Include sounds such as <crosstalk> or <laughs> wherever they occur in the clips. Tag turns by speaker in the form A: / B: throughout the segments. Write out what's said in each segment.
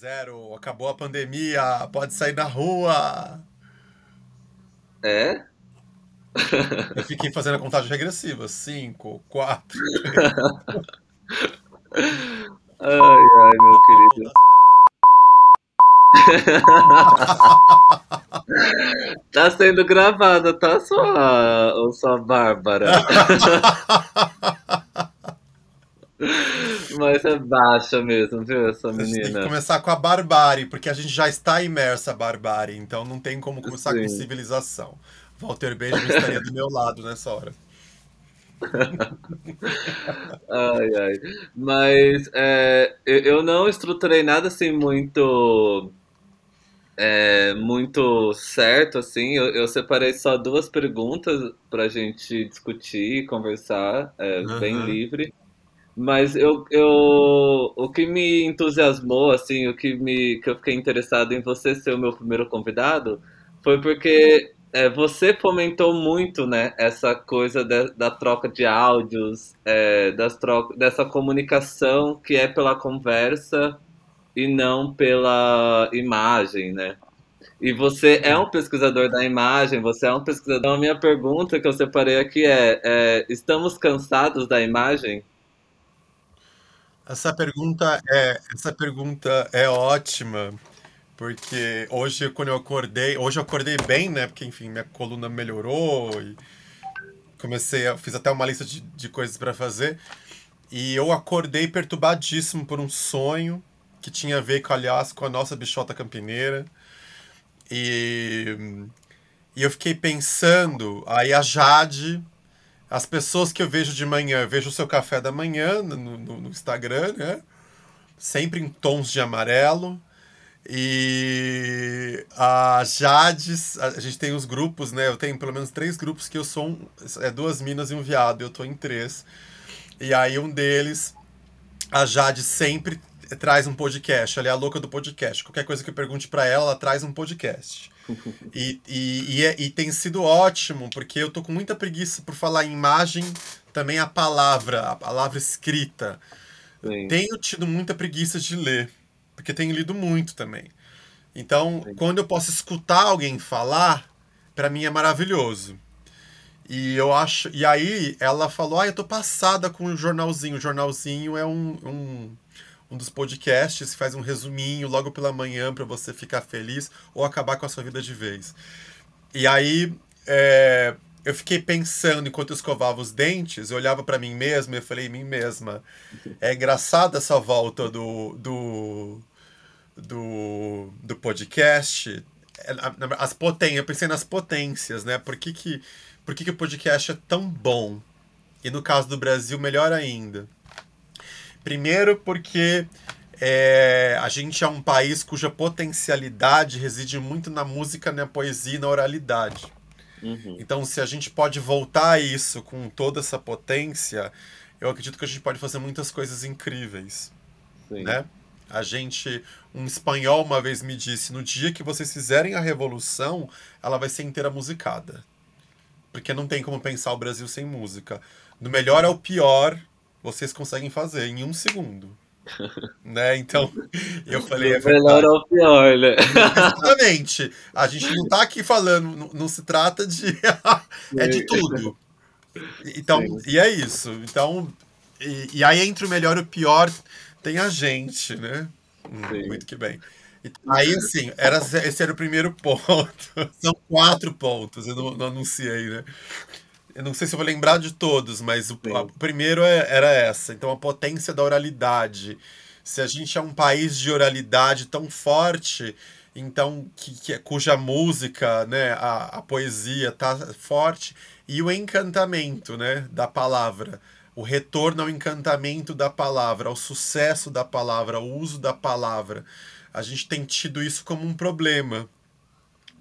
A: Zero, acabou a pandemia, pode sair na rua.
B: É?
A: Eu fiquei fazendo a contagem regressiva. Cinco, quatro. <laughs>
B: Ai, ai, meu querido. <laughs> Tá sendo gravada, tá, sua, sua Bárbara? <laughs> Mas é baixa mesmo, viu, essa
A: A gente tem que
B: menina?
A: começar com a barbárie, porque a gente já está imersa a barbárie, então não tem como começar com
B: Sim.
A: civilização. Walter Benjamin estaria do meu lado nessa hora. <laughs>
B: Ai, ai. Mas é, eu, não estruturei nada assim muito é, muito certo assim. Eu, eu separei só duas perguntas pra gente discutir, conversar, é, bem
A: Aham.
B: livre. Mas eu, eu, o que me entusiasmou, assim, o que me, que eu fiquei interessado em você ser o meu primeiro convidado, foi porque é, você fomentou muito, né, essa coisa de- da troca de áudios, é, das troca, dessa comunicação que é pela conversa e não pela imagem, né? E você é um pesquisador da imagem, você é um pesquisador. Então, a minha pergunta que eu separei aqui é, é, estamos cansados da imagem?
A: Essa pergunta é, essa pergunta é ótima, porque hoje quando eu acordei, hoje eu acordei bem, né? Porque enfim, minha coluna melhorou e comecei, a, fiz até uma lista de, de coisas para fazer. E eu acordei perturbadíssimo por um sonho que tinha a ver, com, aliás, com a nossa bichota campineira. E, e eu fiquei pensando, aí a Jade, as pessoas que eu vejo de manhã, vejo o seu café da manhã no, no, no Instagram, né? Sempre em tons de amarelo. E a Jades, a gente tem os grupos, né? Eu tenho pelo menos três grupos que eu sou um, é duas minas e um viado, eu tô em três. E aí um deles a Jade sempre traz um podcast. Ela é a louca do podcast. Qualquer coisa que eu pergunte pra ela, ela traz um podcast. E, e, e, é- e tem sido ótimo, porque eu tô com muita preguiça por falar em imagem, também a palavra, a palavra escrita.
B: Sim,
A: Tenho tido muita preguiça de ler, porque tenho lido muito também. Então,
B: sim.
A: quando eu posso escutar alguém falar, pra mim é maravilhoso. E eu acho. E aí ela falou: Ah, eu tô passada com o jornalzinho. O jornalzinho é um, um, um dos podcasts faz um resuminho logo pela manhã pra você ficar feliz ou acabar com a sua vida de vez. E aí é, eu fiquei pensando enquanto eu escovava os dentes, eu olhava pra mim mesma e eu falei, mim mesma, é engraçada essa volta do, do, do, do podcast. É, As poten eu pensei nas potências, né? Por que, que, por que, que o podcast é tão bom? E no caso do Brasil, melhor ainda. Primeiro, porque é, a gente é um país cuja potencialidade reside muito na música, na poesia e na oralidade.
B: Uhum,
A: Então, se a gente pode voltar a isso com toda essa potência, eu acredito que a gente pode fazer muitas coisas incríveis,
B: sim.
A: né? A gente, um espanhol uma vez me disse, no dia que vocês fizerem a revolução, ela vai ser inteira musicada, porque não tem como pensar o Brasil sem música. Do melhor ao pior, vocês conseguem fazer em um segundo, <laughs> né? Então, eu <laughs> falei, é
B: melhor
A: verdade.
B: ao pior, né?
A: Exatamente. A gente não tá aqui falando, não, não se trata de. <laughs> é de tudo. Então,
B: sim,
A: e é isso. Então, e, e aí entre o melhor e o pior tem a gente, né? Hum,
B: sim.
A: muito que bem. E aí, assim, era, esse era o primeiro ponto. São quatro pontos, eu não, não anunciei, né? Eu não sei se eu vou lembrar de todos, mas o, a- o primeiro é- era essa. Então, a potência da oralidade. Se a gente é um país de oralidade tão forte, então que, que- cuja música, né, a, a poesia tá forte e o encantamento, né, da palavra, o retorno ao encantamento da palavra, ao sucesso da palavra, ao uso da palavra. A gente tem tido isso como um problema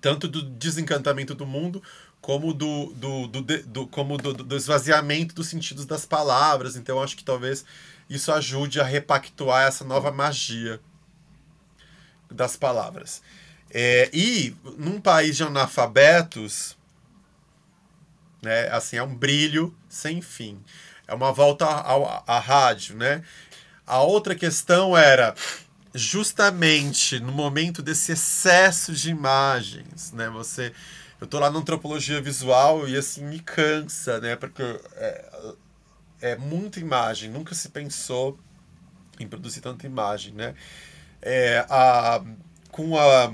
A: tanto do desencantamento do mundo como do, do, do, do- como do, do esvaziamento dos sentidos das palavras. Então acho que talvez isso ajude a repactuar essa nova magia das palavras. É, e num país de analfabetos, né, assim, é um brilho sem fim. É uma volta à rádio, né? A outra questão era justamente no momento desse excesso de imagens, né? Você, eu tô lá na antropologia visual e assim me cansa, né? Porque é, é muita imagem, nunca se pensou em produzir tanta imagem, né? É, a, com a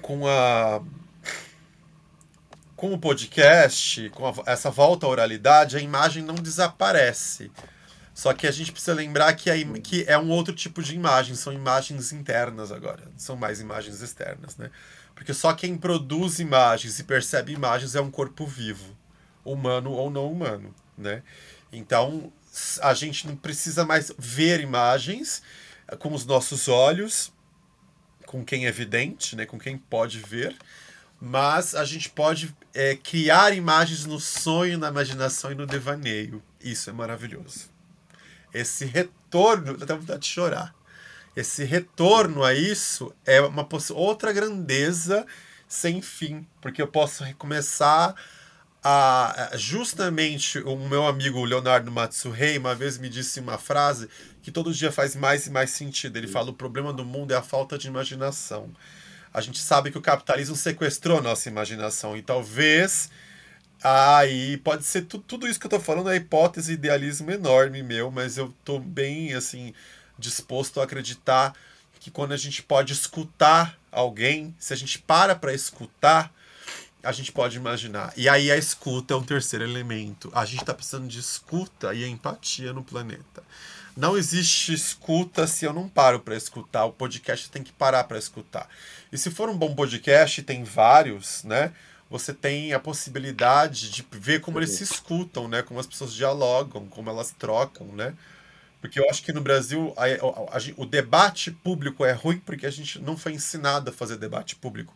A: com a com o podcast, com a, essa volta à oralidade, a imagem não desaparece. Só que a gente precisa lembrar que, a, que é um outro tipo de imagem, são imagens internas agora, são mais imagens externas, né? Porque só quem produz imagens e percebe imagens é um corpo vivo, humano ou não humano, né? Então, a gente não precisa mais ver imagens com os nossos olhos, com quem é vidente, né? Com quem pode ver, mas a gente pode é, criar imagens no sonho, na imaginação e no devaneio. Isso é maravilhoso esse retorno, dá vontade de chorar. Esse retorno a isso é uma outra grandeza sem fim, porque eu posso recomeçar a justamente o meu amigo Leonardo Matsuhei uma vez me disse uma frase que todo dia faz mais e mais sentido. Ele fala: "O problema do mundo é a falta de imaginação". A gente sabe que o capitalismo sequestrou a nossa imaginação e talvez Aí pode ser tu, tudo isso que eu tô falando é hipótese, idealismo enorme meu, mas eu tô bem assim disposto a acreditar que quando a gente pode escutar alguém, se a gente para para escutar, a gente pode imaginar. E aí a escuta é um terceiro elemento. A gente está precisando de escuta e empatia no planeta. Não existe escuta se eu não paro para escutar. O podcast tem que parar para escutar. E se for um bom podcast, tem vários, né? você tem a possibilidade de ver como eles se escutam, né? Como as pessoas dialogam, como elas trocam, né? Porque eu acho que no Brasil a, a, a, o debate público é ruim porque a gente não foi ensinado a fazer debate público.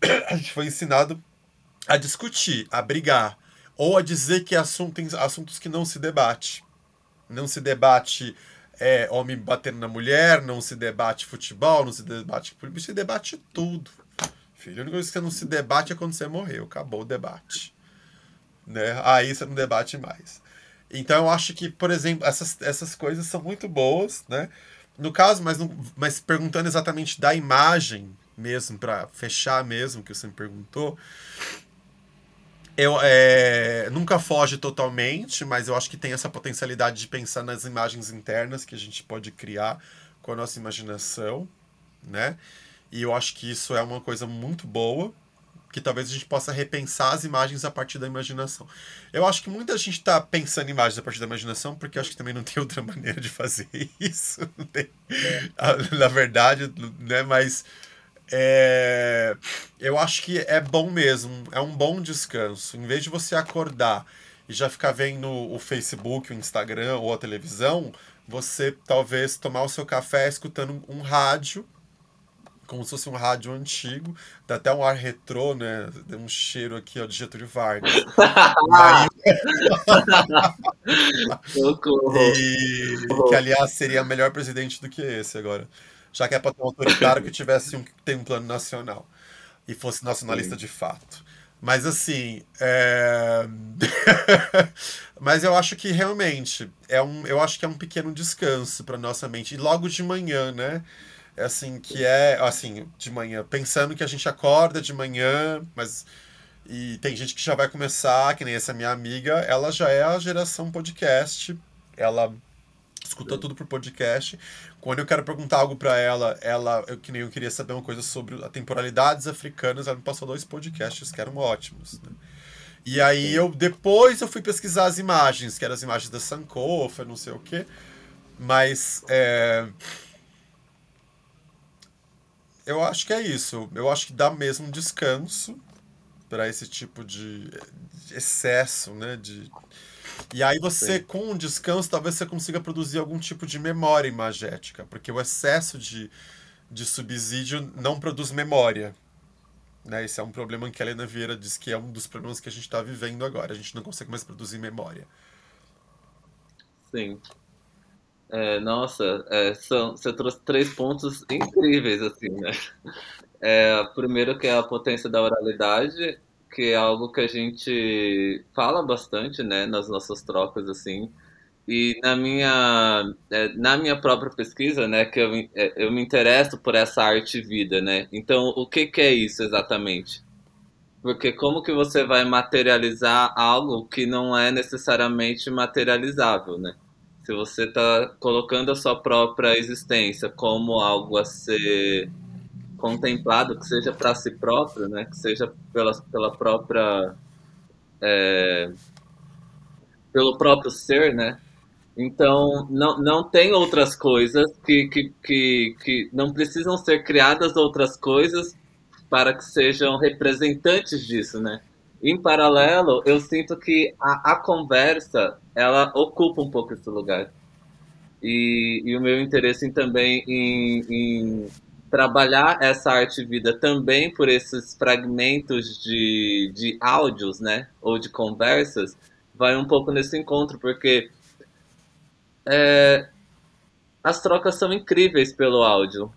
A: <clears throat> A gente foi ensinado a discutir, a brigar, ou a dizer que assunto, tem assuntos que não se debate. Não se debate é, homem batendo na mulher, não se debate futebol, não se debate política, se debate tudo. Filho, a única coisa que não se debate é quando você morreu. Acabou o debate. Né? Aí você não debate mais. Então eu acho que, por exemplo, essas, essas coisas são muito boas, né? No caso, mas, não, mas perguntando exatamente da imagem mesmo, para fechar mesmo, que você me perguntou, eu é, nunca foge totalmente, mas eu acho que tem essa potencialidade de pensar nas imagens internas que a gente pode criar com a nossa imaginação, né? E eu acho que isso é uma coisa muito boa, que talvez a gente possa repensar as imagens a partir da imaginação. Eu acho que muita gente está pensando em imagens a partir da imaginação, porque acho que também não tem outra <laughs> maneira de fazer isso. Na verdade, né? Mas é, eu acho que é bom mesmo, é um bom descanso. Em vez de você acordar e já ficar vendo o Facebook, o Instagram ou a televisão, você talvez tomar o seu café escutando um rádio como se fosse um rádio antigo, dá até um ar retrô, né? Tem um cheiro aqui ó, de Getúlio Vargas. <laughs> <laughs> e que, aliás, seria melhor presidente do que esse agora. Já que é para ter um autoritário que tivesse um, tem um plano nacional e fosse nacionalista Sim. de fato. Mas assim, é... <laughs> mas eu acho que realmente é um, eu acho que é um pequeno descanso para nossa mente e logo de manhã, né? É assim, que é, assim, de manhã, pensando que a gente acorda de manhã, mas. E tem gente que já vai começar, que nem essa minha amiga, ela já é a geração podcast, ela escuta tudo por podcast. Quando eu quero perguntar algo para ela, ela, eu que nem eu queria saber uma coisa sobre a temporalidades africanas, ela me passou dois podcasts que eram ótimos, né? E aí eu depois eu fui pesquisar as imagens, que eram as imagens da Sankofa, não sei o quê. Mas é, eu acho que é isso. Eu acho que dá mesmo um descanso para esse tipo de excesso, né? De... E aí você, Sim. com um descanso, talvez você consiga produzir algum tipo de memória imagética, porque o excesso de, de subsídio não produz memória. Né? Esse é um problema que a Helena Vieira diz que é um dos problemas que a gente está vivendo agora. A gente não consegue mais produzir memória.
B: Sim. É, nossa, é, são, você trouxe três pontos incríveis, assim, né? É, primeiro que é a potência da oralidade, que é algo que a gente fala bastante, né, nas nossas trocas, assim, e na minha, é, na minha própria pesquisa, né, que eu, é, eu me interesso por essa arte vida, né? Então, o que, que é isso exatamente? Porque como que você vai materializar algo que não é necessariamente materializável, né? Se você está colocando a sua própria existência como algo a ser contemplado, que seja para si próprio, né? Que seja pela, pela própria é, pelo próprio ser, né? Então, não, não tem outras coisas que, que, que, que não precisam ser criadas outras coisas para que sejam representantes disso, né? Em paralelo, eu sinto que a, a conversa, ela ocupa um pouco esse lugar. E, e o meu interesse em, também em, em trabalhar essa arte vida também por esses fragmentos de, de áudios, né? Ou de conversas, vai um pouco nesse encontro, porque é, as trocas são incríveis pelo áudio,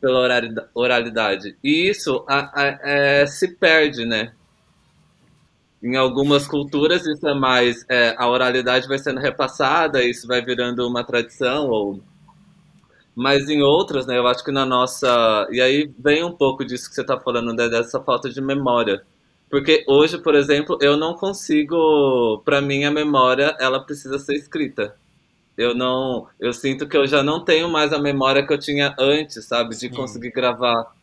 B: pela oralidade. E isso a, a, é, se perde, né? Em algumas culturas isso é mais é, a oralidade vai sendo repassada, isso vai virando uma tradição ou mas em outras, né, eu acho que na nossa. E aí vem um pouco disso que você está falando, né, dessa falta de memória. Porque hoje, por exemplo, eu não consigo. Para mim, a memória ela precisa ser escrita. Eu não. Eu sinto que eu já não tenho mais a memória que eu tinha antes, sabe? De Sim. conseguir gravar.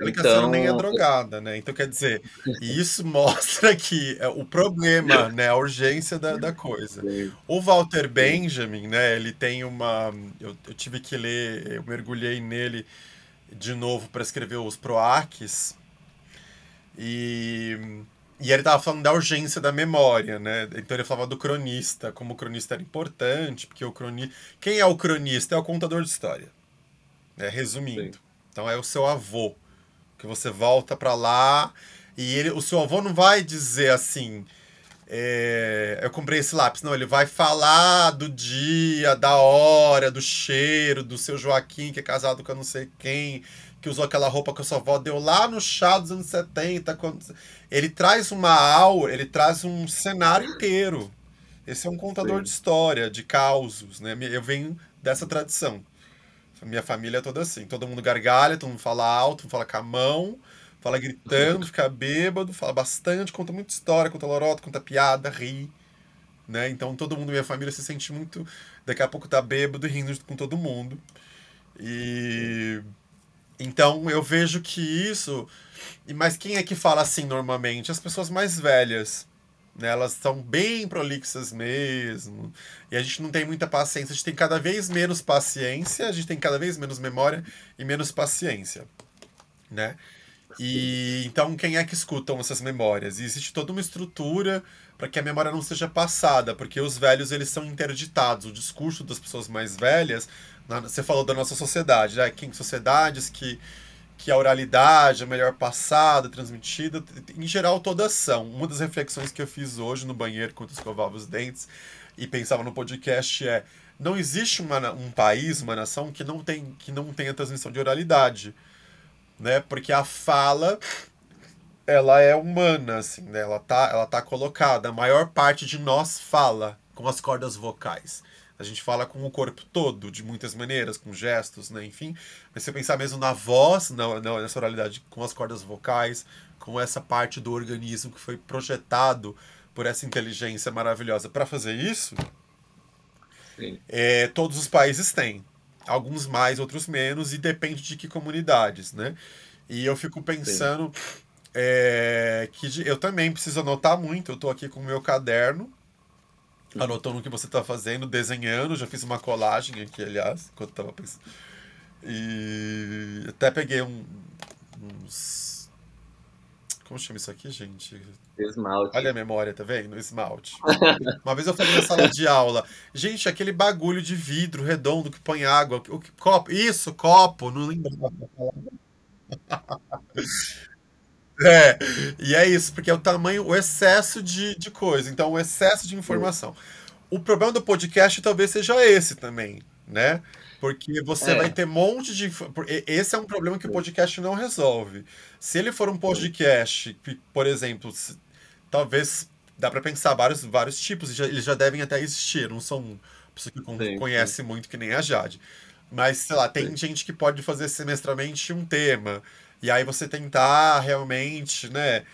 A: A então... nem é drogada, né? Então, quer dizer, <laughs> isso mostra que é o problema, né? A urgência da, da coisa. O Walter Benjamin, né? Ele tem uma... Eu, eu tive que ler, eu mergulhei nele de novo para escrever os PROACs. E... E ele estava falando da urgência da memória, né? Então ele falava do cronista, como o cronista era importante, porque o cronista... Quem é o cronista? É o contador de história. Né? Resumindo. Sim. Então é o seu avô que você volta para lá e ele, o seu avô não vai dizer assim. É, eu comprei esse lápis. Não, ele vai falar do dia, da hora, do cheiro, do seu Joaquim, que é casado com eu não sei quem, que usou aquela roupa que a sua avó deu lá no chá dos anos 70. Quando... Ele traz uma aura, ele traz um cenário inteiro. Esse é um contador Sim. de história, de causos, né? Eu venho dessa tradição. Minha família é toda assim. Todo mundo gargalha, todo mundo fala alto, fala com a mão, fala gritando, fica bêbado, fala bastante, conta muita história, conta lorota, conta piada, ri. Né? Então todo mundo, minha família, se sente muito. Daqui a pouco tá bêbado e rindo com todo mundo. E. Então eu vejo que isso. Mas quem é que fala assim normalmente? As pessoas mais velhas. Né? Elas são bem prolixas mesmo. E a gente não tem muita paciência. A gente tem cada vez menos paciência, a gente tem cada vez menos memória e menos paciência. Né? E então quem é que escutam essas memórias? E existe toda uma estrutura para que a memória não seja passada, porque os velhos eles são interditados. O discurso das pessoas mais velhas, na, você falou da nossa sociedade, né? Quem sociedades que que a oralidade é melhor passada, transmitida, em geral todas são. Uma das reflexões que eu fiz hoje no banheiro quando escovava os dentes e pensava no podcast é não existe uma, um país, uma nação que não tem que não tenha transmissão de oralidade, né? Porque a fala ela é humana, assim, né? Ela tá, ela tá colocada. A maior parte de nós fala com as cordas vocais. A gente fala com o corpo todo, de muitas maneiras, com gestos, né? Enfim. Mas se você pensar mesmo na voz, na, na, nessa oralidade, com as cordas vocais, com essa parte do organismo que foi projetado por essa inteligência maravilhosa para fazer isso, é, todos os países têm. Alguns mais, outros menos, e depende de que comunidades, né? E eu fico pensando é, que eu também preciso anotar muito. Eu estou aqui com o meu caderno, anotando o que você está fazendo, desenhando. Já fiz uma colagem aqui, aliás, enquanto estava pensando. E até peguei um, uns. Como chama isso aqui, gente?
B: Esmalte.
A: Olha a memória, tá vendo? Esmalte. <laughs> Uma vez eu falei na sala de aula, gente, aquele bagulho de vidro redondo que põe água. O copo, isso, copo, não lembro. <laughs> <laughs> É, e é isso, porque é o tamanho, o excesso de, de coisa. Então, o excesso de informação. O problema do podcast talvez seja esse também, né? Porque você é. vai ter um monte de. Esse é um problema que o podcast não resolve. Se ele for um podcast, por exemplo, talvez dá para pensar vários, vários tipos, eles já devem até existir, não são pessoa que
B: sim,
A: conhece
B: sim,
A: muito que nem a Jade. Mas, sei lá, tem
B: sim,
A: gente que pode fazer semestralmente um tema, e aí você tentar realmente, né?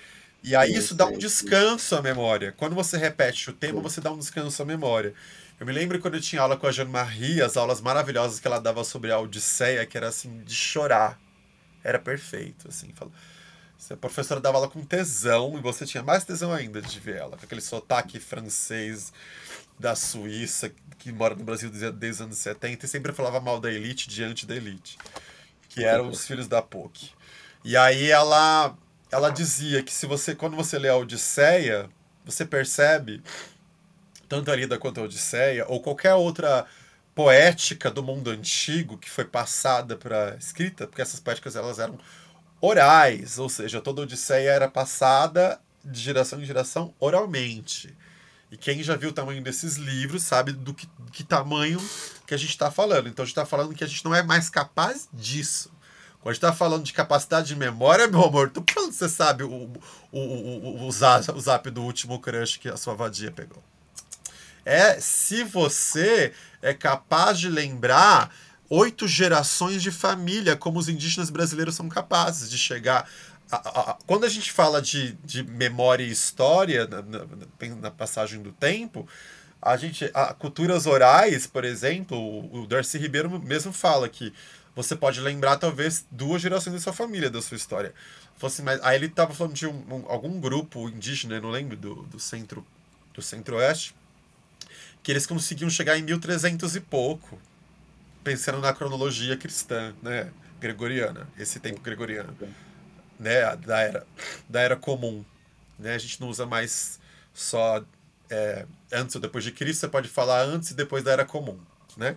A: E aí isso dá um descanso à memória. Quando você repete o tema, você dá um descanso à memória. Eu me lembro quando eu tinha aula com a Jeanne-Marie, as aulas maravilhosas que ela dava sobre a Odisseia, que era assim, de chorar. Era perfeito, assim. Falou. A professora dava aula com tesão e você tinha mais tesão ainda de ver ela, com aquele sotaque francês da Suíça, que mora no Brasil desde desde os anos 70 e sempre falava mal da elite diante da elite, que eram os filhos da POC. E aí ela ela dizia que se você quando você lê a Odisseia, você percebe tanto a Ilíada quanto a Odisseia ou qualquer outra poética do mundo antigo que foi passada para escrita, porque essas poéticas elas eram orais, ou seja, toda a Odisseia era passada de geração em geração oralmente. E quem já viu o tamanho desses livros sabe do que, que tamanho que a gente está falando. Então a gente está falando que a gente não é mais capaz disso. Quando a gente está falando de capacidade de memória, meu amor, tu falando você sabe o, o, o, o, zap, o zap do último crush que a sua vadia pegou. É se você é capaz de lembrar oito gerações de família, como os indígenas brasileiros são capazes de chegar. A, a, a, quando a gente fala de, de memória e história na, na, na passagem do tempo, a gente, a, culturas orais, por exemplo, o, o Darcy Ribeiro mesmo fala que você pode lembrar talvez duas gerações da sua família, da sua história. Fosse, mas, aí ele estava falando de um, um, algum grupo indígena, não lembro, do, do centro do centro-oeste, que eles conseguiam chegar em 1300 e pouco pensando na cronologia cristã, né, gregoriana, esse tempo gregoriano, né, da era, da era comum, né, a gente não usa mais só é, antes ou depois de Cristo, você pode falar antes e depois da era comum, né?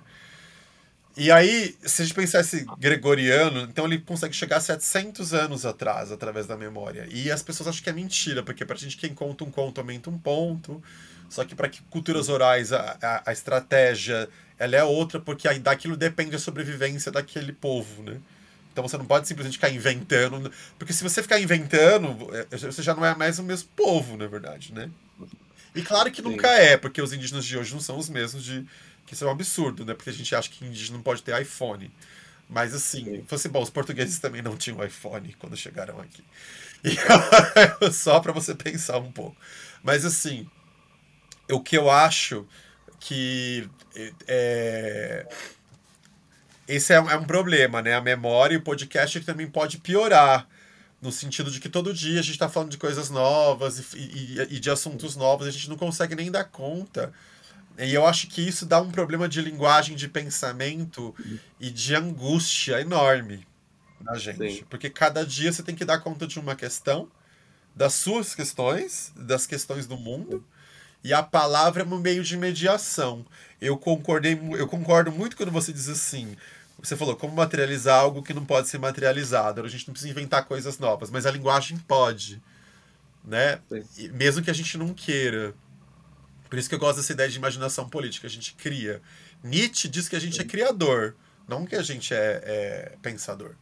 A: E aí, se a gente pensar esse gregoriano, então ele consegue chegar a 700 anos atrás, através da memória. E as pessoas acham que é mentira, porque pra gente quem conta um conto aumenta um ponto, só que para culturas orais a, a, a, estratégia ela é outra, porque aí daquilo depende a sobrevivência daquele povo, né? Então você não pode simplesmente ficar inventando, porque se você ficar inventando, é, você já não é mais o mesmo povo, na verdade, né? E claro que Sim. nunca é, porque os indígenas de hoje não são os mesmos de. Que isso é um absurdo, né? Porque a gente acha que indígena não pode ter iPhone. Mas assim, Sim. fosse bom, os portugueses também não tinham iPhone quando chegaram aqui. <laughs> E, <laughs> só para você pensar um pouco. Mas assim, o que eu acho que é, esse é, é, um problema, né? A memória e o podcast também pode piorar, no sentido de que todo dia a gente está falando de coisas novas e, e, e, de assuntos novos, a gente não consegue nem dar conta. E eu acho que isso dá um problema de linguagem, de pensamento e de angústia enorme na gente. Sim. Porque cada dia você tem que dar conta de uma questão, das suas questões, das questões do mundo e a palavra é um meio de mediação. Eu concordei, eu concordo muito quando você diz assim. Você falou como materializar algo que não pode ser materializado. A gente não precisa inventar coisas novas, mas a linguagem pode, né? mesmo que a gente não queira. Por isso que eu gosto dessa ideia de imaginação política. A gente cria. Nietzsche diz que a gente é criador, não que a gente é, é pensador.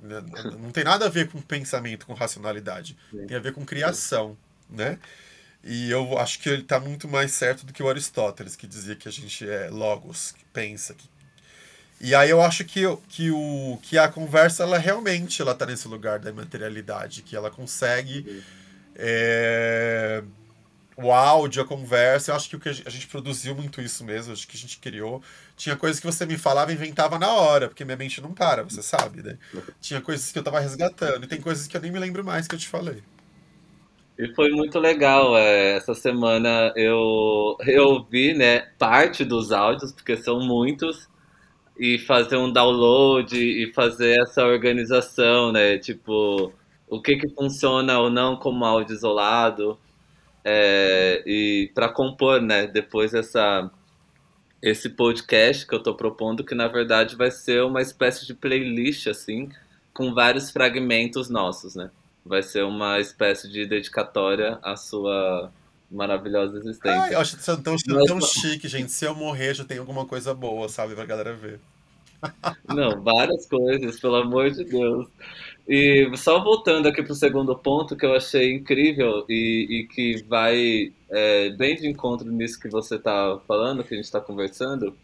A: Né? Não tem nada a ver com pensamento, com racionalidade. Tem a ver com criação, né? E eu acho que ele está muito mais certo do que o Aristóteles, que dizia que a gente é logos, que pensa. Que... E aí eu acho que, que, o, que a conversa, ela realmente ela está nesse lugar da materialidade, que ela consegue... É... O áudio, a conversa, eu acho que o que a gente produziu muito isso mesmo, acho que a gente criou. Tinha coisas que você me falava e inventava na hora, porque minha mente não para, você sabe, né? Tinha coisas que eu estava resgatando, e tem coisas que eu nem me lembro mais que eu te falei.
B: E foi muito legal. É, essa semana eu, eu ouvi né, parte dos áudios, porque são muitos, e fazer um download e fazer essa organização, né? Tipo, o que, que funciona ou não como áudio isolado. É, e para compor, né? Depois essa, esse podcast que eu estou propondo, que na verdade vai ser uma espécie de playlist, assim, com vários fragmentos nossos, né? vai ser uma espécie de dedicatória à sua maravilhosa existência.
A: Ai, eu acho tão, tão, tão chique, gente. Se eu morrer, já tem alguma coisa boa, sabe, pra galera ver.
B: Não, várias coisas, pelo amor de Deus. E só voltando aqui para o segundo ponto que eu achei incrível e, e que vai é, bem de encontro nisso que você está falando, que a gente está conversando,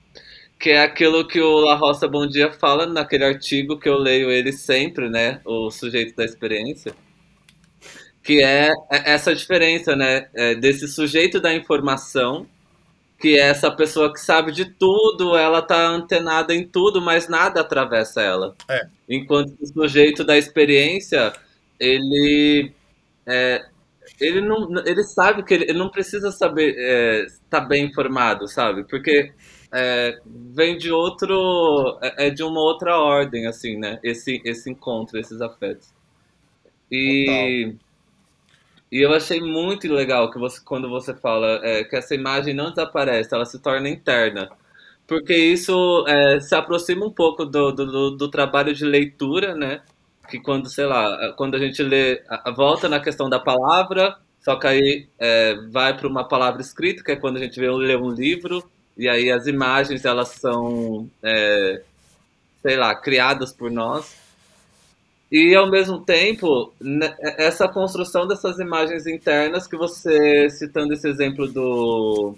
B: que é aquilo que o La Roça Bom Dia fala naquele artigo que eu leio ele sempre, né? O sujeito da experiência. Que é essa diferença, né? É desse sujeito da informação, que é essa pessoa que sabe de tudo, ela tá antenada em tudo, mas nada atravessa ela.
A: É.
B: Enquanto o sujeito da experiência, ele. É, ele não ele sabe que ele, ele não precisa saber é, estar tá bem informado sabe porque é, vem de outro. É, é, de uma outra ordem, assim, né? Esse, esse encontro, esses afetos. E. E eu achei muito legal que você, quando você fala é, que essa imagem não desaparece, ela se torna interna. Porque isso é, se aproxima um pouco do, do, do, trabalho de leitura, né? Que quando, sei lá, quando a gente lê, volta na questão da palavra, só que aí é, vai para uma palavra escrita, que é quando a gente vê ler um livro, e aí as imagens elas são, é, sei lá, criadas por nós. E ao mesmo tempo, né, essa construção dessas imagens internas que você, citando esse exemplo do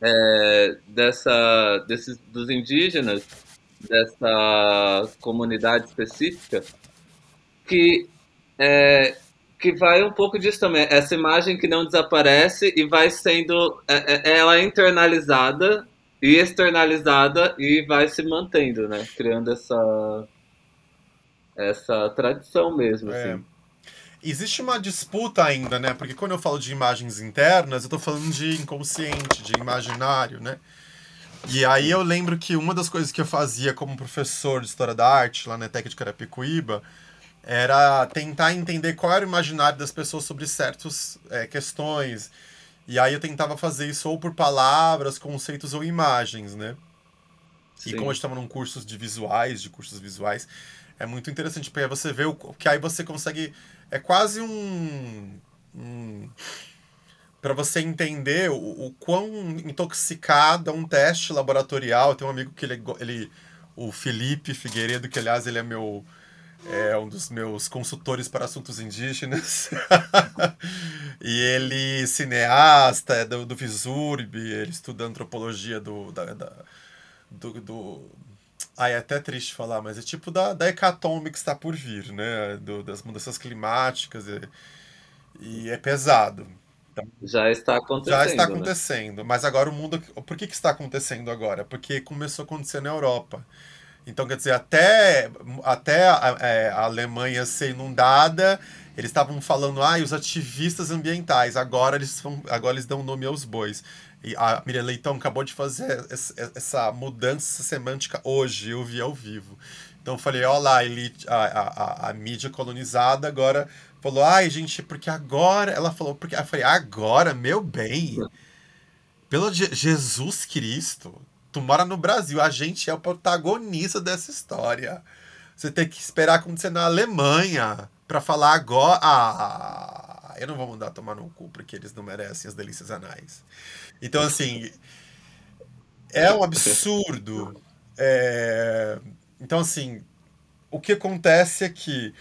B: é, dessa, desses, dos indígenas, dessa comunidade específica, que é, que vai um pouco disso também. Essa imagem que não desaparece e vai sendo. É, é, ela é internalizada e externalizada e vai se mantendo, né? Criando essa. Essa tradição mesmo, é. assim.
A: Existe uma disputa ainda, né? Porque quando eu falo de imagens internas, eu tô falando de inconsciente, de imaginário, né? E aí eu lembro que uma das coisas que eu fazia como professor de História da Arte lá na ETEC de Carapicuíba era tentar entender qual era o imaginário das pessoas sobre certas é, questões. E aí eu tentava fazer isso ou por palavras, conceitos ou imagens, né? Sim. E como a gente estava num curso de visuais, de cursos visuais, é muito interessante, porque aí você vê o que aí você consegue. É quase um. um para você entender o, o quão intoxicado é um teste laboratorial. Tem um amigo que ele, ele. O Felipe Figueiredo, que aliás ele é meu é um dos meus consultores para assuntos indígenas. <laughs> e ele, cineasta, é do, do ele estuda antropologia do. Da, da, do, do... Ai, é até triste falar, mas é tipo da, da hecatombe que está por vir, né? Do, das mudanças climáticas. E, e é pesado.
B: Então, já está acontecendo.
A: Já está né? acontecendo. Né? Mas agora o mundo. Por que, que está acontecendo agora? Porque começou a acontecer na Europa. Então, quer dizer, até, até a, é, a Alemanha ser inundada, eles estavam falando, ah, os ativistas ambientais, agora eles, vão, agora eles dão nome aos bois. E a Miriam Leitão acabou de fazer essa mudança semântica hoje, eu vi ao vivo. Então eu falei, olha lá, ele, a, a, a, mídia colonizada agora falou, ai, gente, porque agora. Ela falou, porque. Eu falei, agora, meu bem. Pelo Jesus Cristo, Tu mora no Brasil, a gente é o protagonista dessa história. Você tem que esperar acontecer na Alemanha para falar agora. Ah, eu não vou mandar tomar no cu porque eles não merecem as delícias anais. Então, assim, é um absurdo. É... Então, assim, o que acontece é que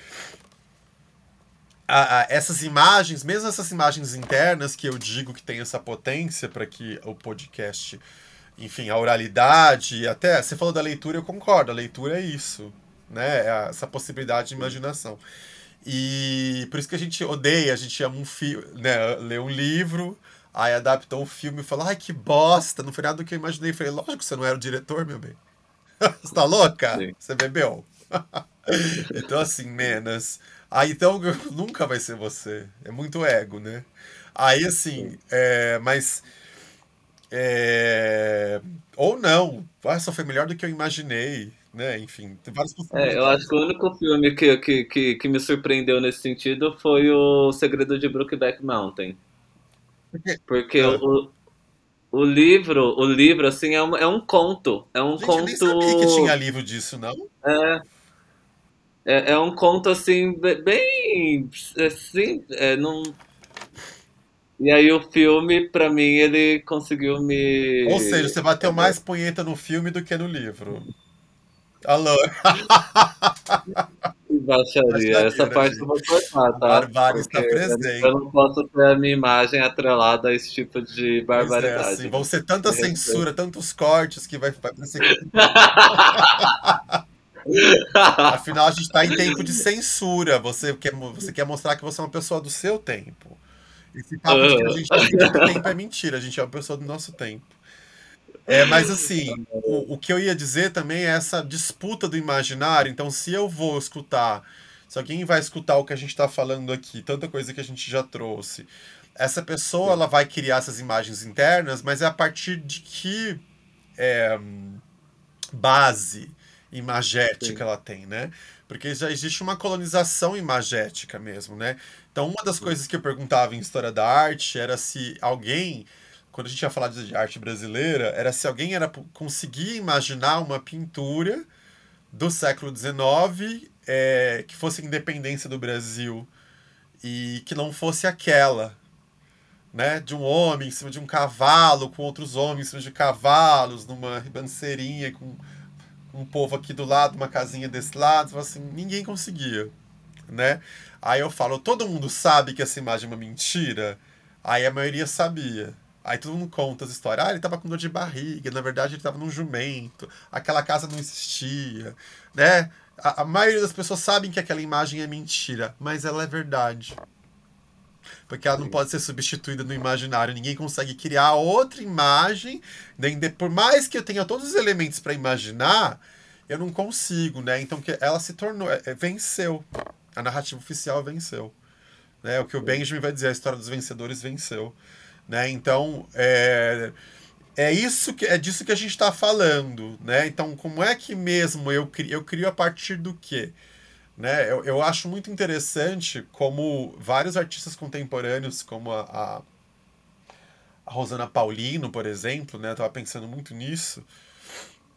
A: a, a, essas imagens, mesmo essas imagens internas que eu digo que tem essa potência para que o podcast enfim, a oralidade, até você falou da leitura, eu concordo, a leitura é isso, né? É essa possibilidade de imaginação. E por isso que a gente odeia, a gente ama um filme, né? Lê um livro, aí adaptou um filme e fala, ai que bosta, não foi nada do que eu imaginei. Eu falei, lógico que você não era o diretor, meu bem. <laughs> você tá louca? Sim. Você bebeu? <laughs> então, assim, menos. Aí então <laughs> nunca vai ser você. É muito ego, né? Aí assim, é, mas é... Ou não. Ah, só foi melhor do que eu imaginei. Né? Enfim, tem várias
B: possibilidades. É, eu acho que o único filme que, que, que, que, me surpreendeu nesse sentido foi o Segredo de Brookback Mountain. Porque é. o, o livro, o livro, assim, é um, é um conto. É um
A: Gente,
B: conto.
A: Eu nem sabia que tinha livro disso, não?
B: É. É, é um conto, assim, bem. Assim, é, não, e aí o filme, pra mim, ele conseguiu me.
A: Ou seja, você bateu mais punheta no filme do que no livro. Alô. <laughs>
B: Baixaria. Essa parte eu vou cortar, tá?
A: Barbárie está presente.
B: Eu não posso ter a minha imagem atrelada a esse tipo de
A: Pois é,
B: barbaridade.
A: assim, vão ser tanta
B: De respeito.
A: censura, tantos cortes que vai, parecer <laughs> Afinal, a gente está em tempo de censura. Você quer, você quer mostrar que você é uma pessoa do seu tempo. Esse papo de que a gente tem tempo é mentira, a gente é uma pessoa do nosso tempo. É, mas assim, o, o que eu ia dizer também é essa disputa do imaginário. Então, se eu vou escutar, se alguém vai escutar o que a gente está falando aqui, tanta coisa que a gente já trouxe, essa pessoa ela vai criar essas imagens internas, mas é a partir de que é, base imagética
B: Sim.
A: ela tem, né? Porque já existe uma colonização imagética mesmo, né? Então, uma das coisas que eu perguntava em História da Arte era se alguém, quando a gente ia falar de arte brasileira, era se alguém era conseguia imaginar uma pintura do século XIX é, que fosse independência do Brasil e que não fosse aquela, né? De um homem em cima de um cavalo, com outros homens em cima de cavalos, numa ribanceirinha, com um povo aqui do lado, uma casinha desse lado, assim, ninguém conseguia, né? Aí eu falo, todo mundo sabe que essa imagem é uma mentira? Aí a maioria sabia. Aí todo mundo conta as histórias. Ah, ele tava com dor de barriga, na verdade ele tava num jumento, aquela casa não existia, né? A, a maioria das pessoas sabem que aquela imagem é mentira, mas ela é verdade. Porque ela não pode ser substituída no imaginário. Ninguém consegue criar outra imagem. Nem de- por mais que eu tenha todos os elementos para imaginar, eu não consigo, né? Então que ela se tornou, é, é, venceu. A narrativa oficial venceu. Né? O que o Benjamin vai dizer, a história dos vencedores venceu. Né? Então, é, é isso que é disso que a gente está falando, né? Então, como é que mesmo eu crio, eu crio a partir do quê? Né? Eu, eu acho muito interessante como vários artistas contemporâneos, como a, a, a Rosana Paulino, por exemplo, né? Eu tava pensando muito nisso.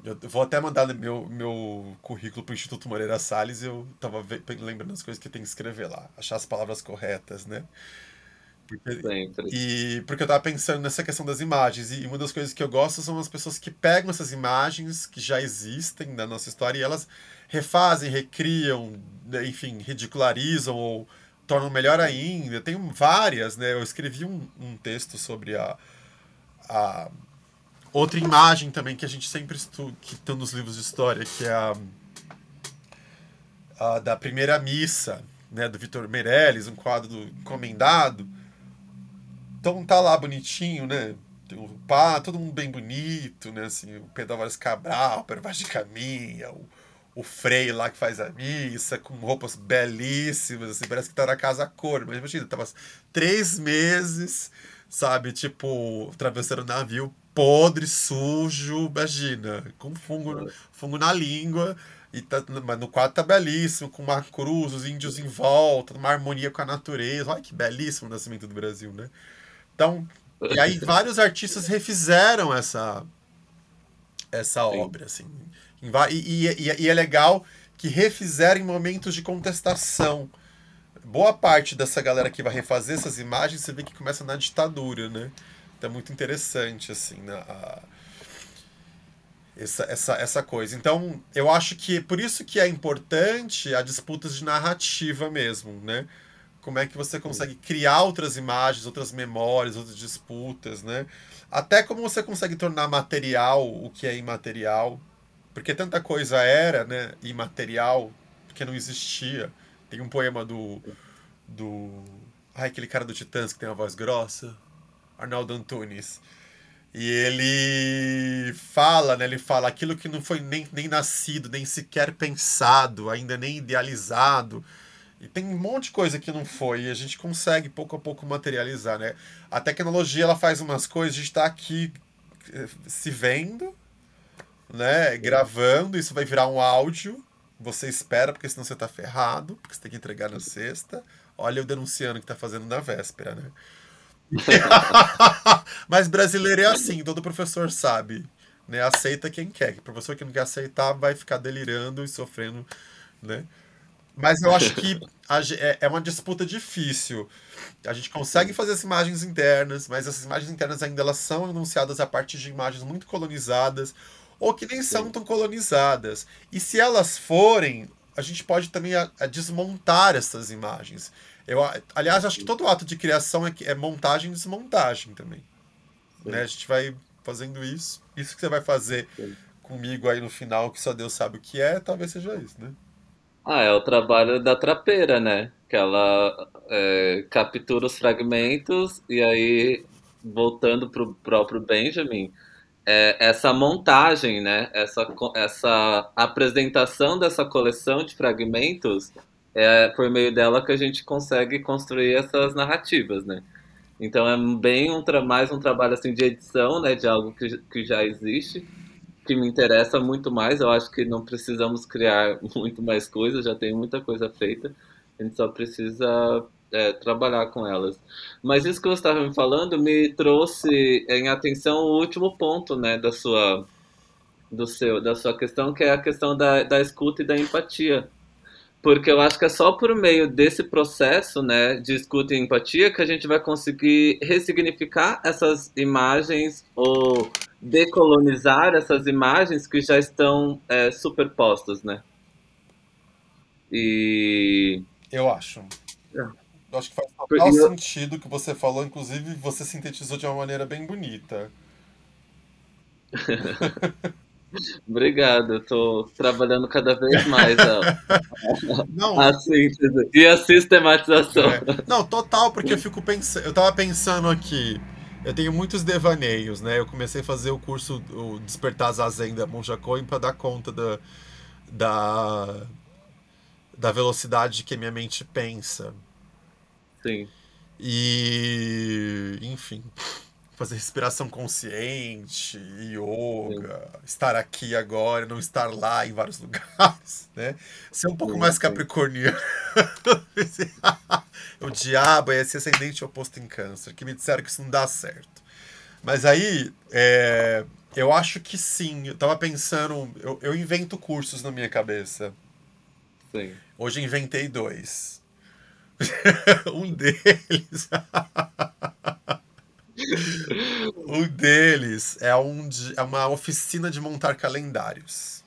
A: Eu vou até mandar meu, meu currículo para o Instituto Moreira Salles e eu tava ve- lembrando as coisas que tenho que escrever lá, achar as palavras corretas, né? Porque
B: Sempre.
A: e porque eu tava pensando nessa questão das imagens, e uma das coisas que eu gosto são as pessoas que pegam essas imagens que já existem na nossa história e elas refazem, recriam, né, enfim, ridicularizam ou tornam melhor ainda. Tem várias, né? Eu escrevi um, um texto sobre a, a outra imagem também que a gente sempre estuda, que estão nos livros de história, que é a, a da primeira missa, né, do Vitor Meirelles, um quadro do encomendado. Então tá lá bonitinho, né? Tem o pá, todo mundo bem bonito, né? Assim, o Pedro Álvares Cabral, o Pedro Vaz de Caminha, o, o Frei lá que faz a missa, com roupas belíssimas, assim, parece que tá na casa cor. Mas imagina, tava três meses, sabe? Tipo, travesseiro navio podre, sujo, imagina, com fungo, fungo na língua. E tá, mas no quadro tá belíssimo, com uma cruz, os índios em volta, uma harmonia com a natureza. Olha que belíssimo o nascimento do Brasil, né? Então, e aí <laughs> vários artistas refizeram essa essa
B: Sim.
A: obra, assim. E, e, e- é legal que refizeram em momentos de contestação. Boa parte dessa galera que vai refazer essas imagens, você vê que começa na ditadura, né? Então é muito interessante, assim, né? a- essa, essa, essa coisa. Então, eu acho que por isso que é importante a disputa de narrativa mesmo, né? Como é que você consegue criar outras imagens, outras memórias, outras disputas, né? Até como você consegue tornar material o que é imaterial. Porque tanta coisa era, né, imaterial, porque não existia. Tem um poema do. do. Ai, aquele cara do Titãs que tem uma voz grossa. Arnaldo Antunes. E ele fala, né? Ele fala aquilo que não foi nem, nem nascido, nem sequer pensado, ainda nem idealizado. E tem um monte de coisa que não foi, e a gente consegue pouco a pouco materializar, né? A tecnologia ela faz umas coisas, a gente está aqui eh, se vendo, né? Gravando, isso vai virar um áudio. Você espera, porque senão você tá ferrado, porque você tem que entregar na sexta. Olha o denunciando que tá fazendo na véspera, né? <laughs> Mas brasileiro é assim, todo professor sabe, né? Aceita quem quer. O professor que não quer aceitar vai ficar delirando e sofrendo, né? Mas eu acho que a é é uma disputa difícil. A gente consegue fazer as imagens internas, mas essas imagens internas ainda elas são enunciadas a partir de imagens muito colonizadas ou que nem são tão colonizadas. E se elas forem, a gente pode também a, a desmontar essas imagens. Eu, aliás, acho que todo ato de criação é, é montagem e desmontagem também. Né? A gente vai fazendo isso. Isso que você vai fazer comigo aí no final, que só Deus sabe o que é, talvez seja isso, né?
B: Ah, é o trabalho da trapeira, né? Que ela é, captura os fragmentos e aí, voltando para o próprio Benjamin, é, essa montagem, né? Essa, essa apresentação dessa coleção de fragmentos é por meio dela que a gente consegue construir essas narrativas, né? Então é bem um mais um trabalho assim de edição, né, de algo que, que já existe, que me interessa muito mais. Eu acho que não precisamos criar <laughs> muito mais coisas, já tem muita coisa feita. A gente só precisa é, trabalhar com elas. Mas isso que você estava me falando me trouxe em atenção o último ponto, né, da sua do seu da sua questão, que é a questão da, da escuta e da empatia. Porque eu acho que é só por meio desse processo, né, de escuta e empatia que a gente vai conseguir ressignificar essas imagens ou decolonizar essas imagens que já estão é, superpostas, né? E
A: eu acho. É. Eu acho que faz total eu... sentido o que você falou, inclusive você sintetizou de uma maneira bem bonita. <laughs>
B: Obrigado, eu tô trabalhando cada vez mais a, <laughs> Não, a síntese e a sistematização. É.
A: Não, total, porque eu fico pensando. Eu tava pensando aqui. Eu tenho muitos devaneios, né? Eu comecei a fazer o curso o Despertar Zazen da Monja Coen para dar conta da, da, da velocidade que minha mente pensa.
B: Sim.
A: E. Enfim fazer respiração consciente, yoga, sim. estar aqui agora, não estar lá em vários <laughs> lugares, né? Ser um pouco sim, mais capricorniano. <laughs> o diabo é esse ascendente oposto em câncer, que me disseram que isso não dá certo. Mas aí, é, eu acho que sim. Eu tava pensando, eu, eu invento cursos na minha cabeça.
B: Sim.
A: Hoje inventei dois. <laughs> um deles <laughs> um deles é, um de, é uma oficina de montar calendários.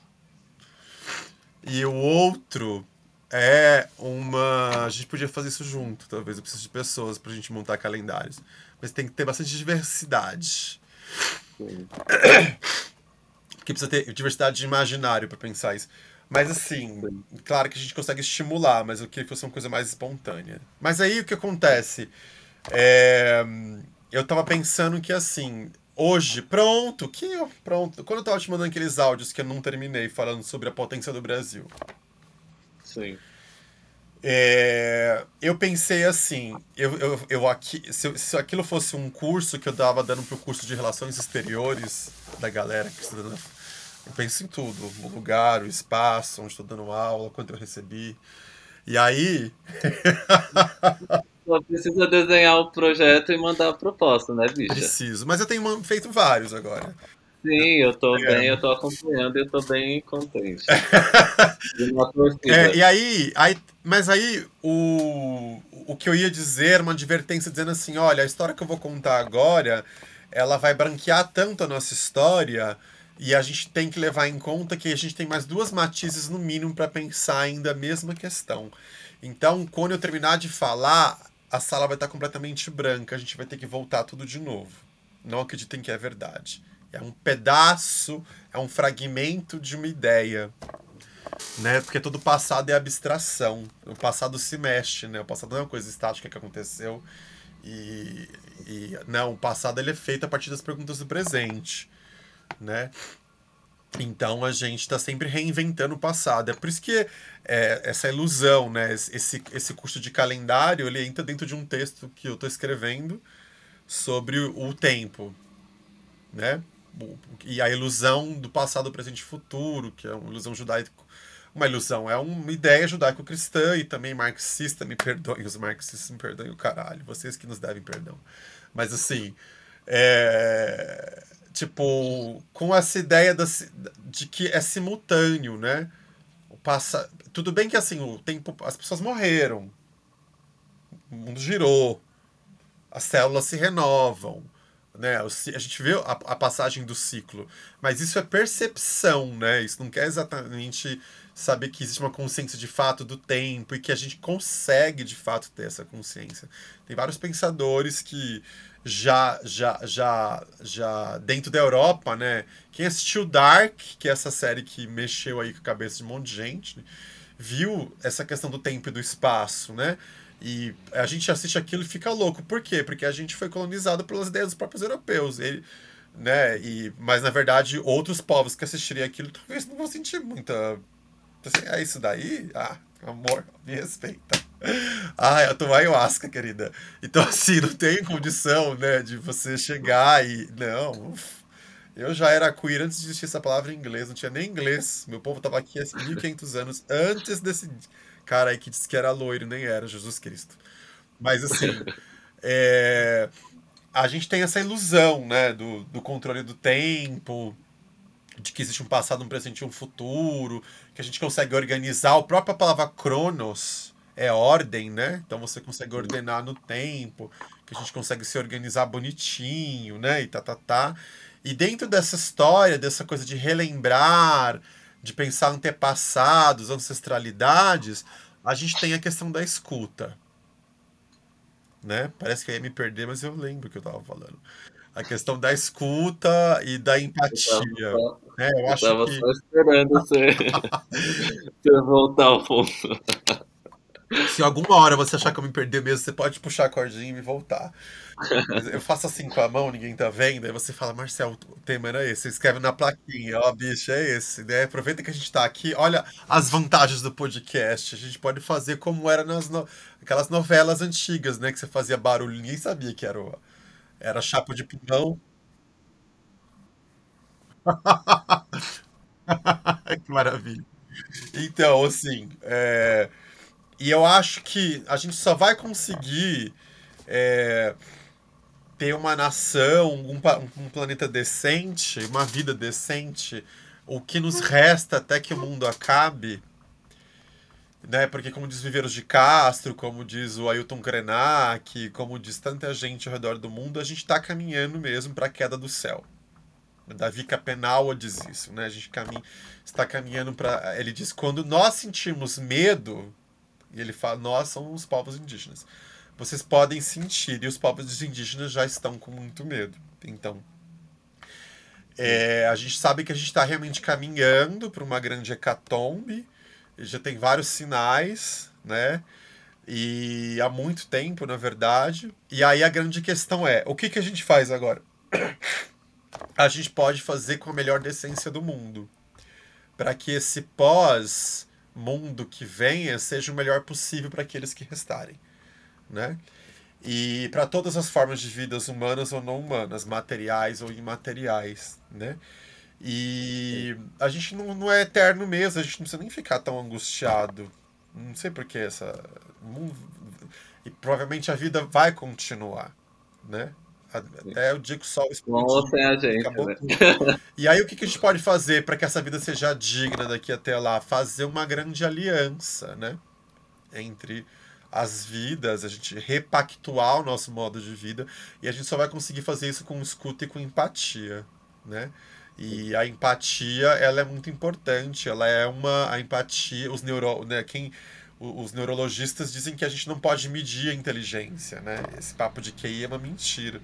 A: E o outro é uma. A gente podia fazer isso junto, talvez. Eu preciso de pessoas pra gente montar calendários. Mas tem que ter bastante diversidade. <coughs> Porque precisa ter diversidade de imaginário para pensar isso. Mas assim, claro que a gente consegue estimular, mas eu queria que fosse uma coisa mais espontânea. Mas aí o que acontece? É eu tava pensando que assim, hoje, pronto, que eu, pronto. Quando eu tava te mandando aqueles áudios que eu não terminei falando sobre a potência do Brasil.
B: Sim.
A: É, eu pensei assim, eu, eu, eu aqui, se, se aquilo fosse um curso que eu dava dando pro curso de relações exteriores da galera que está dando, eu penso em tudo, o lugar, o espaço, onde estou dando aula, quanto eu recebi. E aí <laughs>
B: Só precisa desenhar o projeto e mandar a proposta, né, bicha?
A: Preciso, mas eu tenho feito vários agora.
B: Sim, eu tô é. bem, eu tô acompanhando e eu tô bem contente. <laughs>
A: é, e aí, aí, mas aí o, o que eu ia dizer, uma advertência dizendo assim, olha, a história que eu vou contar agora, ela vai branquear tanto a nossa história e a gente tem que levar em conta que a gente tem mais duas matizes no mínimo para pensar ainda a mesma questão. Então, quando eu terminar de falar, a sala vai estar completamente branca, a gente vai ter que voltar tudo de novo. Não acreditem que é verdade. É um pedaço, é um fragmento de uma ideia. Né? Porque todo passado é abstração. O passado se mexe, né? O passado não é uma coisa estática que aconteceu. E, e não, o passado ele é feito a partir das perguntas do presente, né? Então a gente está sempre reinventando o passado. É por isso que é, essa ilusão, né? Esse, esse curso de calendário, ele entra dentro de um texto que eu estou escrevendo sobre o tempo, né? E a ilusão do passado, presente e futuro, que é uma ilusão judaica. Uma ilusão, é uma ideia judaico-cristã e também marxista, me perdoem, os marxistas me perdoem o caralho, vocês que nos devem perdão. Mas assim, é, tipo, com essa ideia da, de que é simultâneo, né? passa. Tudo bem que assim, o tempo. As pessoas morreram. O mundo girou. As células se renovam. Né? A gente vê a, a, passagem do ciclo, mas isso é percepção, né? Isso não quer exatamente saber que existe uma consciência de fato do tempo e que a gente consegue de fato ter essa consciência. Tem vários pensadores que já já já já dentro da Europa, né? Quem assistiu Dark, que é essa série que mexeu aí com a cabeça de um monte de gente, viu essa questão do tempo e do espaço, né? E a gente assiste aquilo e fica louco. Por quê? Porque a gente foi colonizado pelas ideias dos próprios europeus. Ele, né? E, mas, na verdade, outros povos que assistiriam aquilo talvez não vão sentir muita... Assim, é isso daí? Ah, amor, me respeita. <laughs> Ah, eu tomo ayahuasca, querida. Então, assim, não tem condição, né, de você chegar e... Não, uf, eu já era queer antes de existir essa palavra em inglês, não tinha nem inglês. Meu povo tava aqui há 1500 anos antes desse cara aí que disse que era loiro, nem era Jesus Cristo. Mas assim, <laughs> é, a gente tem essa ilusão, né, do, do controle do tempo, de que existe um passado, um presente e um futuro, que a gente consegue organizar. A própria palavra cronos é ordem, né? Então você consegue ordenar no tempo, que a gente consegue se organizar bonitinho, né? E tá, tá, tá. E dentro dessa história, dessa coisa de relembrar, de pensar antepassados, ancestralidades, a gente tem a questão da escuta. Né? Parece que eu ia me perder, mas eu lembro que eu estava falando. A questão da escuta e da empatia. Eu tava,
B: né? eu acho tava que... só esperando você, <laughs> você voltar ao fundo.
A: Se alguma hora você achar que eu me perdi mesmo, você pode puxar a cordinha e me voltar. Eu faço assim com a mão, ninguém tá vendo, aí você fala, Marcel, o tema era esse. Você escreve na plaquinha, ó, bicho, é esse, né? Aproveita que a gente tá aqui, olha as vantagens do podcast. A gente pode fazer como era nas no... aquelas novelas antigas, né? Que você fazia barulho, ninguém sabia que era, o... era chapa de pulmão. <laughs> que maravilha. Então, assim, é... e eu acho que a gente só vai conseguir. É ter uma nação, um, um planeta decente, uma vida decente, o que nos resta até que o mundo acabe, né? Porque como diz Viveiros de Castro, como diz o Ailton Krenak, como diz tanta gente ao redor do mundo, a gente está caminhando mesmo para a queda do céu. Davi Capenaua diz isso, né? A gente caminha, está caminhando para. Ele diz quando nós sentimos medo, e ele fala, nós somos os povos indígenas vocês podem sentir, e os povos indígenas já estão com muito medo. Então, é, a gente sabe que a gente está realmente caminhando para uma grande hecatombe, já tem vários sinais, né? E há muito tempo, na verdade. E aí a grande questão é: o que, que a gente faz agora? <coughs> A gente pode fazer com a melhor decência do mundo, para que esse pós-mundo que venha seja o melhor possível para aqueles que restarem né? E para todas as formas de vidas humanas ou não humanas, materiais ou imateriais, né? E a gente não, não é eterno mesmo, a gente não precisa nem ficar tão angustiado. Não sei por que essa. E provavelmente a vida vai continuar, né? Até o dia que o sol
B: explodir. sem a gente, acabou né?
A: tudo. E aí o que, que a gente pode fazer para que essa vida seja digna daqui até lá? Fazer uma grande aliança, né? Entre as vidas, a gente repactuar o nosso modo de vida, e a gente só vai conseguir fazer isso com escuta e com empatia, né? E a empatia, ela é muito importante, ela é uma a empatia, os neuro, né, quem os neurologistas dizem que a gente não pode medir a inteligência, né? Esse papo de QI é uma mentira.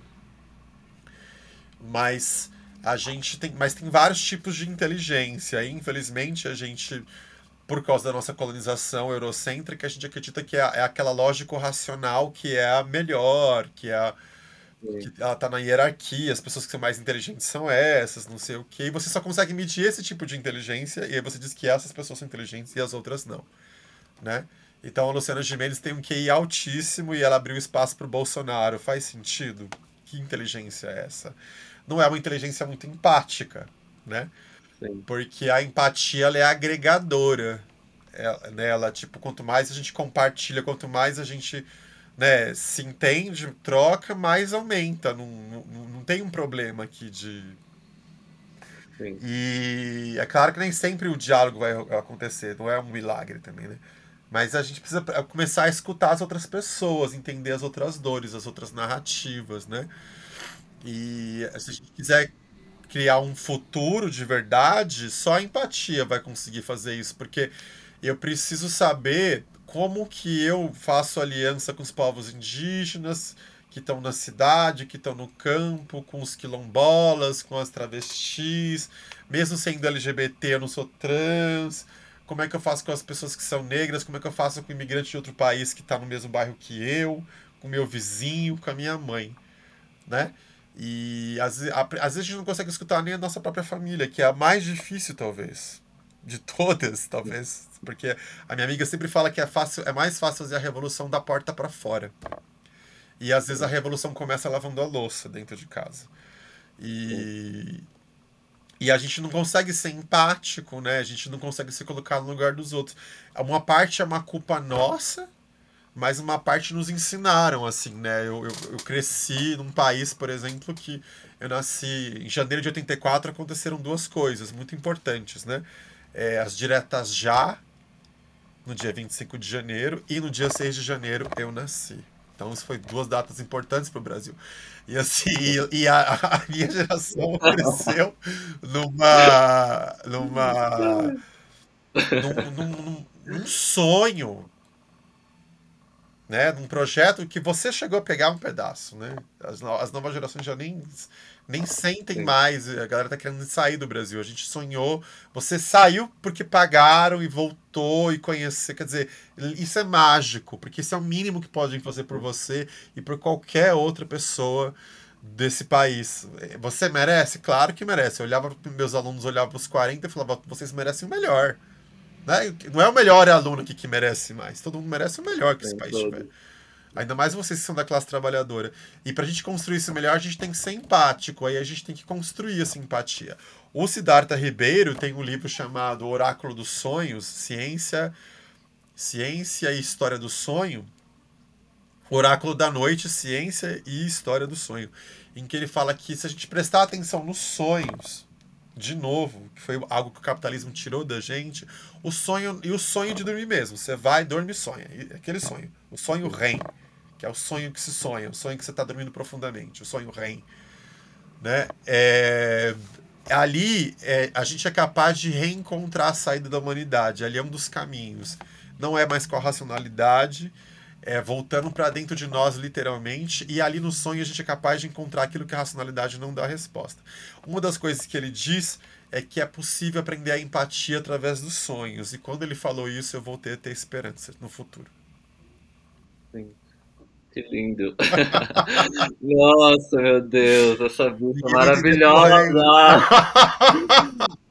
A: Mas a gente tem, mas tem vários tipos de inteligência, e infelizmente a gente por causa da nossa colonização eurocêntrica, a gente acredita que é, é aquela lógica racional que é a melhor, que é a, que ela tá na hierarquia, as pessoas que são mais inteligentes são essas, não sei o quê. E você só consegue medir esse tipo de inteligência e aí você diz que essas pessoas são inteligentes e as outras não, né? Então a Luciana Gimenez tem um QI altíssimo e ela abriu espaço para o Bolsonaro. Faz sentido? Que inteligência é essa? Não é uma inteligência muito empática, né? Sim. Porque a empatia ela é agregadora. Ela, é, né, ela, tipo, quanto mais a gente compartilha, quanto mais a gente né, se entende, troca, mais aumenta. Não, não, não tem um problema aqui de. Sim. E é claro que nem sempre o diálogo vai acontecer, não é um milagre também, né? Mas a gente precisa começar a escutar as outras pessoas, entender as outras dores, as outras narrativas, né? E se a gente quiser criar um futuro de verdade, só a empatia vai conseguir fazer isso, porque eu preciso saber como que eu faço aliança com os povos indígenas que estão na cidade, que estão no campo, com os quilombolas, com as travestis, mesmo sendo LGBT, eu não sou trans. Como é que eu faço com as pessoas que são negras? Como é que eu faço com o imigrante de outro país que está no mesmo bairro que eu, com meu vizinho, com a minha mãe, né? E às, às vezes a gente não consegue escutar nem a nossa própria família, que é a mais difícil, talvez. De todas, <laughs> talvez. Porque a minha amiga sempre fala que é, fácil, é mais fácil fazer a revolução da porta para fora. E às vezes a revolução começa lavando a louça dentro de casa. E, e a gente não consegue ser empático, né? A gente não consegue se colocar no lugar dos outros. Uma parte é uma culpa nossa, mas uma parte nos ensinaram, assim, né? Eu, eu, eu, cresci num país, por exemplo, que eu nasci em janeiro de 84, aconteceram duas coisas muito importantes, né? É, as diretas já, no dia 25 de janeiro, e no dia 6 de janeiro eu nasci. Então, isso foi duas datas importantes para o Brasil. E assim, e, e a, a, minha geração <laughs> cresceu numa. numa. num, num, num, num sonho né, num projeto que você chegou a pegar um pedaço, né? As, as novas gerações já nem, nem sentem Sim. mais, a galera tá querendo sair do Brasil. A gente sonhou, você saiu porque pagaram e voltou e conheceu, quer dizer, isso é mágico, porque isso é o mínimo que podem fazer por você e por qualquer outra pessoa desse país. Você merece? Claro que merece. Eu olhava para meus alunos, olhava para os 40 e falava, vocês merecem o melhor. Né? Não é o melhor aluno aqui que merece mais. Todo mundo merece o melhor que esse país tiver. Ainda mais vocês que são da classe trabalhadora. E para a gente construir isso melhor, a gente tem que ser empático. Aí a gente tem que construir essa empatia. O Siddhartha Ribeiro tem um livro chamado Oráculo dos Sonhos, Ciência, Ciência e História do Sonho. Oráculo da Noite, Ciência e História do Sonho. Em que ele fala que se a gente prestar atenção nos sonhos, de novo, que foi algo que o capitalismo tirou da gente, o sonho e o sonho de dormir mesmo. Você vai, dorme e sonha. Aquele sonho. O sonho REM, que é o sonho que se sonha, o sonho que você está dormindo profundamente, o sonho REM. Né? É, ali é, a gente é capaz de reencontrar a saída da humanidade. Ali é um dos caminhos. Não é mais com a racionalidade, é, voltando para dentro de nós, literalmente, e ali no sonho a gente é capaz de encontrar aquilo que a racionalidade não dá resposta. Uma das coisas que ele diz é que é possível aprender a empatia através dos sonhos, e quando ele falou isso, eu voltei a ter esperança no futuro.
B: Sim. Que lindo. <laughs> Nossa, meu Deus, essa vista maravilhosa. <laughs> <laughs>